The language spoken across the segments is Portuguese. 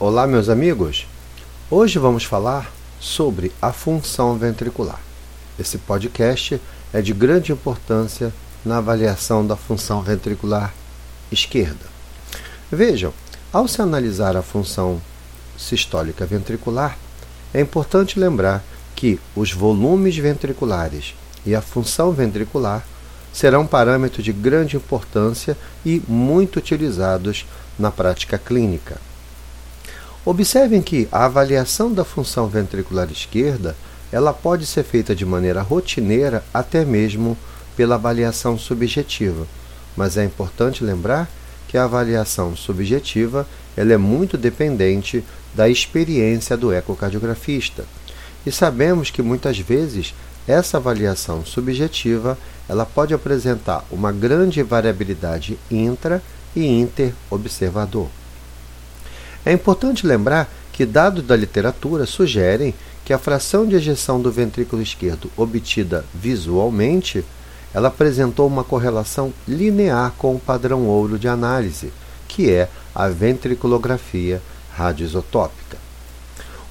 Olá, meus amigos. Hoje vamos falar sobre a função ventricular. Esse podcast é de grande importância na avaliação da função ventricular esquerda. Vejam, ao se analisar a função sistólica ventricular, é importante lembrar que os volumes ventriculares e a função ventricular serão parâmetros de grande importância e muito utilizados na prática clínica. Observem que a avaliação da função ventricular esquerda ela pode ser feita de maneira rotineira, até mesmo pela avaliação subjetiva. Mas é importante lembrar que a avaliação subjetiva ela é muito dependente da experiência do ecocardiografista. E sabemos que muitas vezes essa avaliação subjetiva ela pode apresentar uma grande variabilidade intra e inter-observador. É importante lembrar que dados da literatura sugerem que a fração de ejeção do ventrículo esquerdo obtida visualmente ela apresentou uma correlação linear com o padrão ouro de análise, que é a ventriculografia radioisotópica.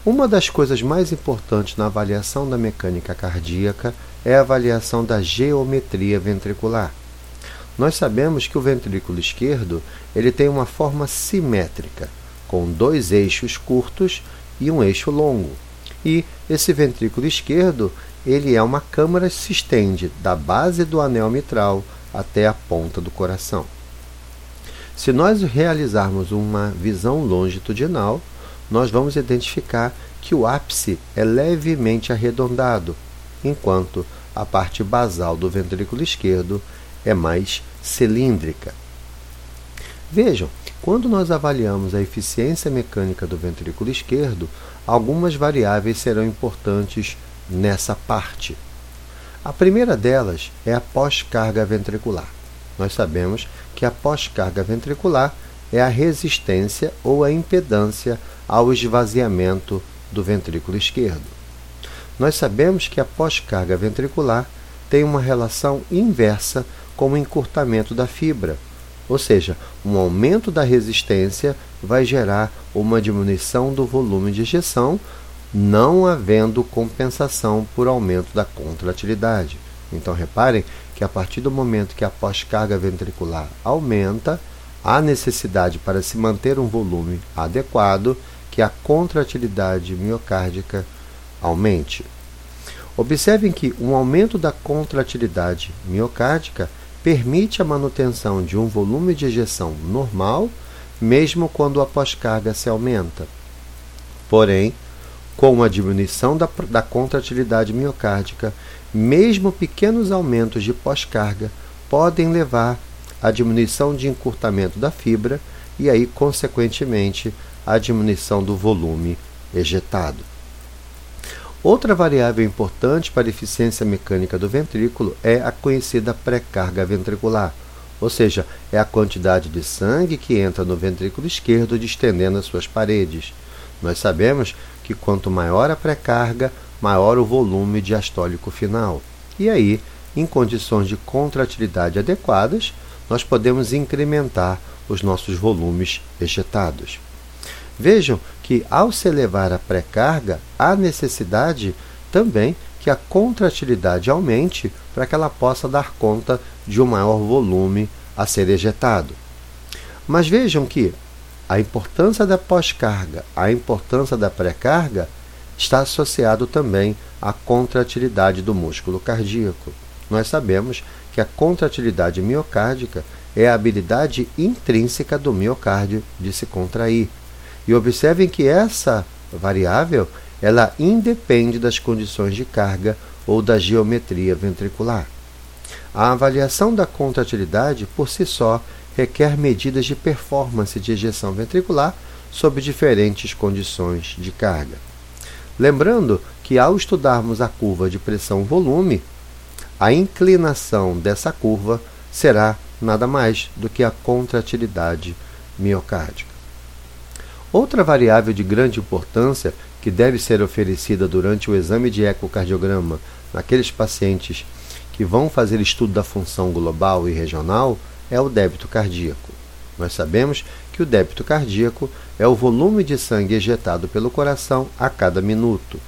Uma das coisas mais importantes na avaliação da mecânica cardíaca é a avaliação da geometria ventricular. Nós sabemos que o ventrículo esquerdo ele tem uma forma simétrica, com dois eixos curtos e um eixo longo. E esse ventrículo esquerdo ele é uma câmara que se estende da base do anel mitral até a ponta do coração. Se nós realizarmos uma visão longitudinal, nós vamos identificar que o ápice é levemente arredondado, enquanto a parte basal do ventrículo esquerdo é mais cilíndrica. Vejam, quando nós avaliamos a eficiência mecânica do ventrículo esquerdo, algumas variáveis serão importantes nessa parte. A primeira delas é a pós-carga ventricular. Nós sabemos que a pós-carga ventricular é a resistência ou a impedância ao esvaziamento do ventrículo esquerdo. Nós sabemos que a pós-carga ventricular tem uma relação inversa com o encurtamento da fibra, ou seja, um aumento da resistência vai gerar uma diminuição do volume de ejeção, não havendo compensação por aumento da contratilidade. Então reparem que a partir do momento que a pós-carga ventricular aumenta, há necessidade para se manter um volume adequado que a contratilidade miocárdica aumente. Observem que um aumento da contratilidade miocárdica permite a manutenção de um volume de ejeção normal, mesmo quando a pós-carga se aumenta. Porém, com a diminuição da, da contratilidade miocárdica, mesmo pequenos aumentos de pós-carga podem levar à diminuição de encurtamento da fibra e aí, consequentemente, à diminuição do volume ejetado. Outra variável importante para a eficiência mecânica do ventrículo é a conhecida pré-carga ventricular, ou seja, é a quantidade de sangue que entra no ventrículo esquerdo distendendo as suas paredes. Nós sabemos que quanto maior a pré-carga, maior o volume diastólico final. E aí, em condições de contratilidade adequadas, nós podemos incrementar os nossos volumes ejetados. Vejam que, ao se elevar a pré-carga, há necessidade também que a contratilidade aumente para que ela possa dar conta de um maior volume a ser ejetado. Mas vejam que a importância da pós-carga, a importância da pré-carga está associado também à contratilidade do músculo cardíaco. Nós sabemos que a contratilidade miocárdica é a habilidade intrínseca do miocárdio de se contrair. E observem que essa variável ela independe das condições de carga ou da geometria ventricular. A avaliação da contratilidade por si só requer medidas de performance de ejeção ventricular sob diferentes condições de carga. Lembrando que ao estudarmos a curva de pressão-volume, a inclinação dessa curva será nada mais do que a contratilidade miocárdica. Outra variável de grande importância que deve ser oferecida durante o exame de ecocardiograma naqueles pacientes que vão fazer estudo da função global e regional é o débito cardíaco. Nós sabemos que o débito cardíaco é o volume de sangue ejetado pelo coração a cada minuto.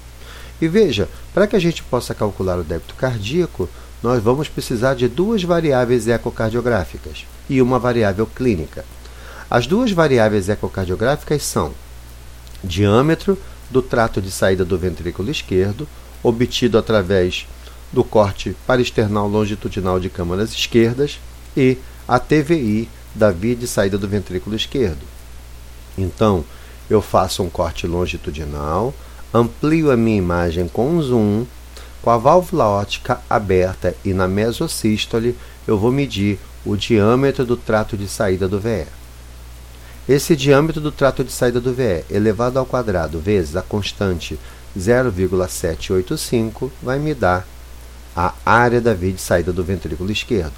E veja, para que a gente possa calcular o débito cardíaco, nós vamos precisar de duas variáveis ecocardiográficas e uma variável clínica. As duas variáveis ecocardiográficas são diâmetro do trato de saída do ventrículo esquerdo, obtido através do corte parasternal longitudinal de câmaras esquerdas, e a TVI da via de saída do ventrículo esquerdo. Então, eu faço um corte longitudinal, amplio a minha imagem com um zoom, com a válvula óptica aberta e na mesosístole eu vou medir o diâmetro do trato de saída do VE. Esse diâmetro do trato de saída do VE elevado ao quadrado vezes a constante 0,785 vai me dar a área da via de saída do ventrículo esquerdo.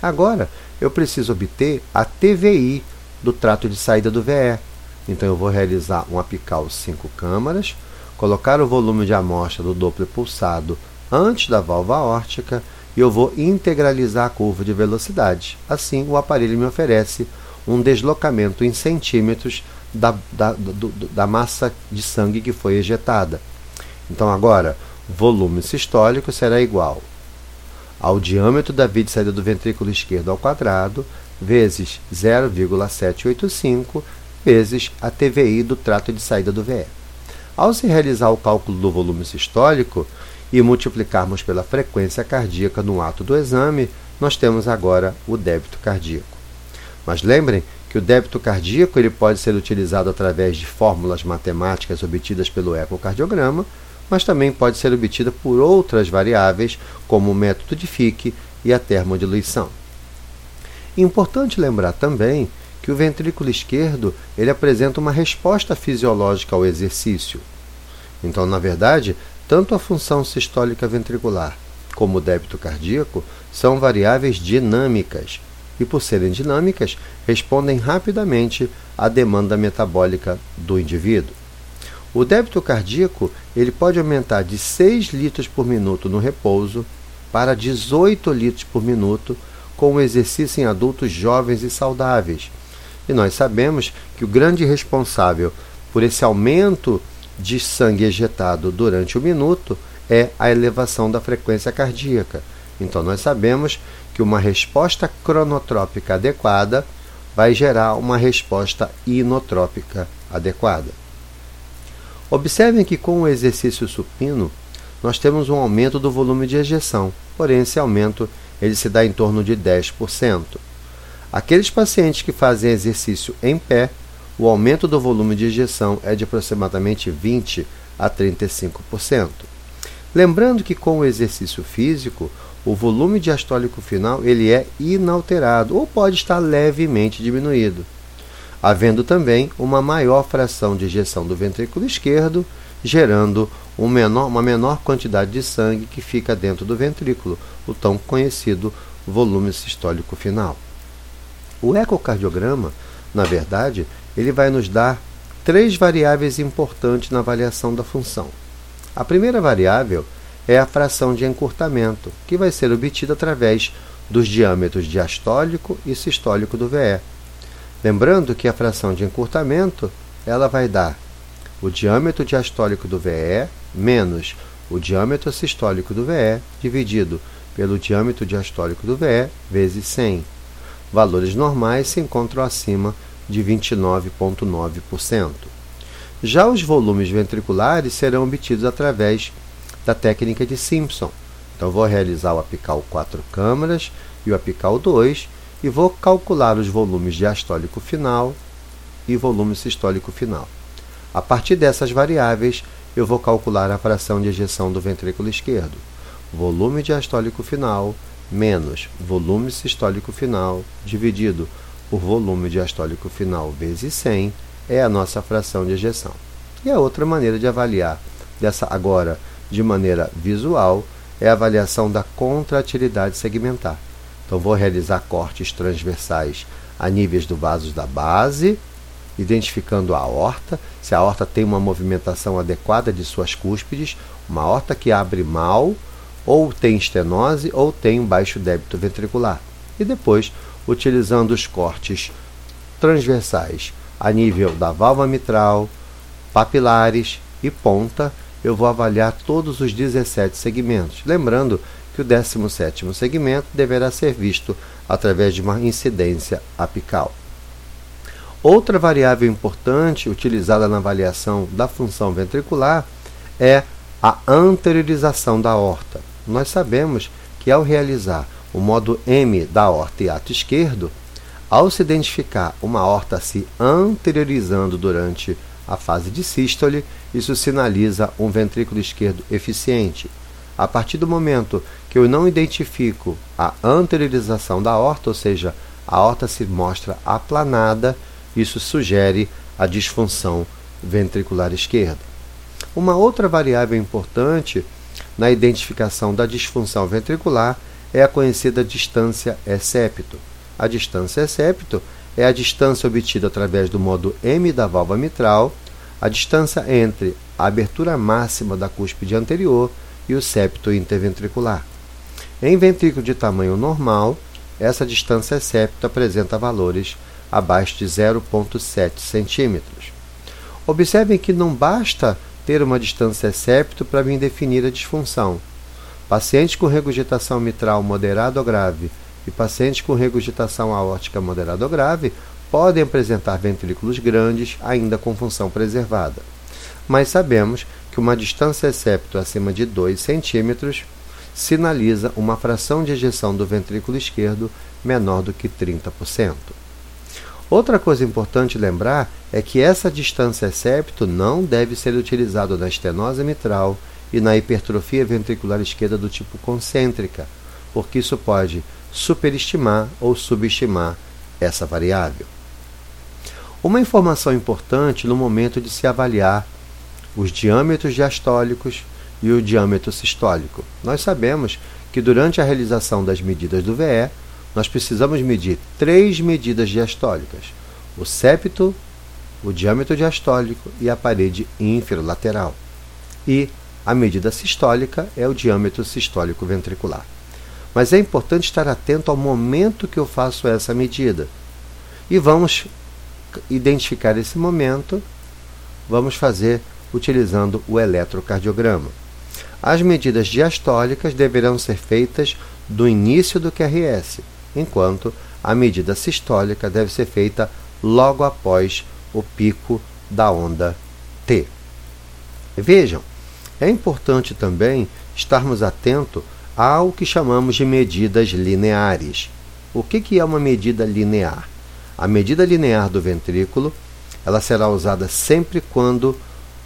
Agora, eu preciso obter a TVI do trato de saída do VE. Então, eu vou realizar um apical 5 câmaras, colocar o volume de amostra do Doppler pulsado antes da válvula órtica e eu vou integralizar a curva de velocidade. Assim, o aparelho me oferece um deslocamento em centímetros da, da, do, da massa de sangue que foi ejetada. Então, agora, volume sistólico será igual ao diâmetro da via de saída do ventrículo esquerdo ao quadrado, vezes 0,785, vezes a TVI do trato de saída do VE. Ao se realizar o cálculo do volume sistólico e multiplicarmos pela frequência cardíaca no ato do exame, nós temos agora o débito cardíaco. Mas lembrem que o débito cardíaco ele pode ser utilizado através de fórmulas matemáticas obtidas pelo ecocardiograma, mas também pode ser obtida por outras variáveis, como o método de Fick e a termodiluição. Importante lembrar também que o ventrículo esquerdo ele apresenta uma resposta fisiológica ao exercício. Então, na verdade, tanto a função sistólica ventricular como o débito cardíaco são variáveis dinâmicas e, por serem dinâmicas, respondem rapidamente à demanda metabólica do indivíduo. O débito cardíaco ele pode aumentar de 6 litros por minuto no repouso para 18 litros por minuto com o exercício em adultos jovens e saudáveis. E nós sabemos que o grande responsável por esse aumento de sangue ejetado durante o minuto é a elevação da frequência cardíaca. Então, nós sabemos que uma resposta cronotrópica adequada vai gerar uma resposta inotrópica adequada. Observem que com o exercício supino, nós temos um aumento do volume de ejeção, porém esse aumento ele se dá em torno de 10%. Aqueles pacientes que fazem exercício em pé, o aumento do volume de ejeção é de aproximadamente 20 a 35%. Lembrando que com o exercício físico, o volume diastólico final ele é inalterado ou pode estar levemente diminuído havendo também uma maior fração de ejeção do ventrículo esquerdo, gerando um menor, uma menor quantidade de sangue que fica dentro do ventrículo, o tão conhecido volume sistólico final. O ecocardiograma, na verdade, ele vai nos dar três variáveis importantes na avaliação da função. A primeira variável é a fração de encurtamento, que vai ser obtida através dos diâmetros diastólico e sistólico do VE. Lembrando que a fração de encurtamento ela vai dar o diâmetro diastólico do VE menos o diâmetro sistólico do VE dividido pelo diâmetro diastólico do VE vezes 100. Valores normais se encontram acima de 29,9%. Já os volumes ventriculares serão obtidos através da técnica de Simpson. Então, vou realizar o apical 4 câmaras e o apical 2 e vou calcular os volumes diastólico final e volume sistólico final. A partir dessas variáveis, eu vou calcular a fração de ejeção do ventrículo esquerdo. Volume diastólico final menos volume sistólico final dividido por volume diastólico final vezes 100 é a nossa fração de ejeção. E a outra maneira de avaliar, dessa agora de maneira visual, é a avaliação da contratilidade segmentar. Então, vou realizar cortes transversais a níveis do vaso da base, identificando a aorta, se a aorta tem uma movimentação adequada de suas cúspides, uma aorta que abre mal, ou tem estenose, ou tem um baixo débito ventricular. E depois, utilizando os cortes transversais a nível da válvula mitral, papilares e ponta, eu vou avaliar todos os 17 segmentos. Lembrando que o 17º segmento deverá ser visto através de uma incidência apical. Outra variável importante utilizada na avaliação da função ventricular é a anteriorização da aorta. Nós sabemos que ao realizar o modo M da aorta e ato esquerdo, ao se identificar uma aorta se anteriorizando durante a fase de sístole, isso sinaliza um ventrículo esquerdo eficiente. A partir do momento que eu não identifico a anteriorização da aorta, ou seja, a aorta se mostra aplanada, isso sugere a disfunção ventricular esquerda. Uma outra variável importante na identificação da disfunção ventricular é a conhecida distância excepto. A distância excepto é a distância obtida através do modo M da válvula mitral, a distância entre a abertura máxima da cúspide anterior e o septo interventricular. Em ventrículo de tamanho normal, essa distância septo apresenta valores abaixo de 0,7 centímetros. Observem que não basta ter uma distância septo para me definir a disfunção. Pacientes com regurgitação mitral moderada ou grave e pacientes com regurgitação aórtica moderada ou grave podem apresentar ventrículos grandes, ainda com função preservada. Mas sabemos que uma distância septo acima de 2 centímetros sinaliza uma fração de ejeção do ventrículo esquerdo menor do que 30%. Outra coisa importante lembrar é que essa distância septo não deve ser utilizada na estenose mitral e na hipertrofia ventricular esquerda do tipo concêntrica, porque isso pode superestimar ou subestimar essa variável. Uma informação importante no momento de se avaliar os diâmetros diastólicos e o diâmetro sistólico. Nós sabemos que durante a realização das medidas do VE, nós precisamos medir três medidas diastólicas: o septo, o diâmetro diastólico e a parede inferolateral. E a medida sistólica é o diâmetro sistólico ventricular. Mas é importante estar atento ao momento que eu faço essa medida. E vamos identificar esse momento, vamos fazer utilizando o eletrocardiograma. As medidas diastólicas deverão ser feitas do início do QRS, enquanto a medida sistólica deve ser feita logo após o pico da onda T. Vejam, é importante também estarmos atentos ao que chamamos de medidas lineares. O que, que é uma medida linear? A medida linear do ventrículo ela será usada sempre quando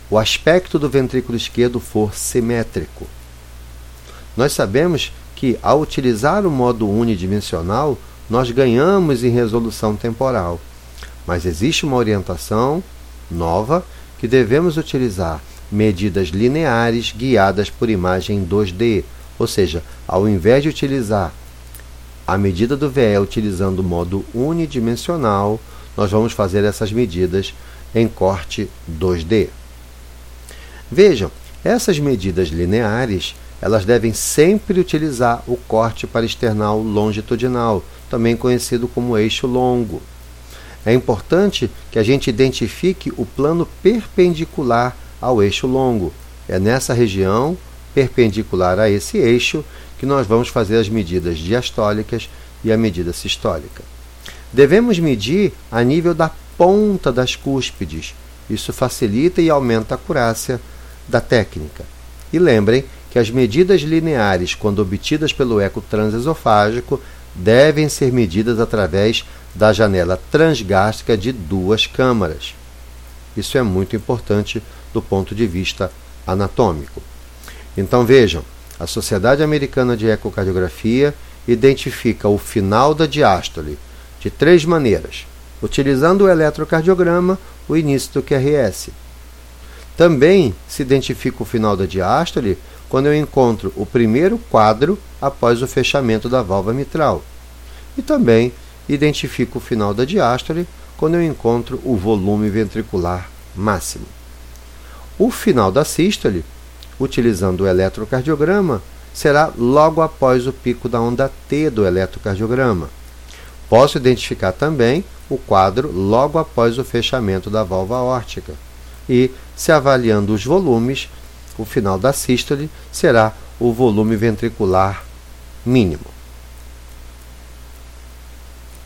o aspecto do ventrículo esquerdo for simétrico. Nós sabemos que, ao utilizar o modo unidimensional, nós ganhamos em resolução temporal. Mas existe uma orientação nova que devemos utilizar medidas lineares guiadas por imagem 2D, ou seja, ao invés de utilizar a medida do VE utilizando o modo unidimensional, nós vamos fazer essas medidas em corte 2D. Vejam, essas medidas lineares elas devem sempre utilizar o corte para external longitudinal, também conhecido como eixo longo. É importante que a gente identifique o plano perpendicular ao eixo longo. É nessa região perpendicular a esse eixo que nós vamos fazer as medidas diastólicas e a medida sistólica. Devemos medir a nível da ponta das cúspides. Isso facilita e aumenta a acurácia da técnica. E lembrem que as medidas lineares, quando obtidas pelo eco transesofágico, devem ser medidas através da janela transgástrica de duas câmaras. Isso é muito importante do ponto de vista anatômico. Então vejam, a Sociedade Americana de Ecocardiografia identifica o final da diástole de três maneiras, utilizando o eletrocardiograma, o início do QRS. Também se identifica o final da diástole quando eu encontro o primeiro quadro após o fechamento da válvula mitral. E também identifico o final da diástole quando eu encontro o volume ventricular máximo. O final da sístole, utilizando o eletrocardiograma, será logo após o pico da onda T do eletrocardiograma. Posso identificar também o quadro logo após o fechamento da válvula aórtica. E, se avaliando os volumes, o final da sístole será o volume ventricular mínimo.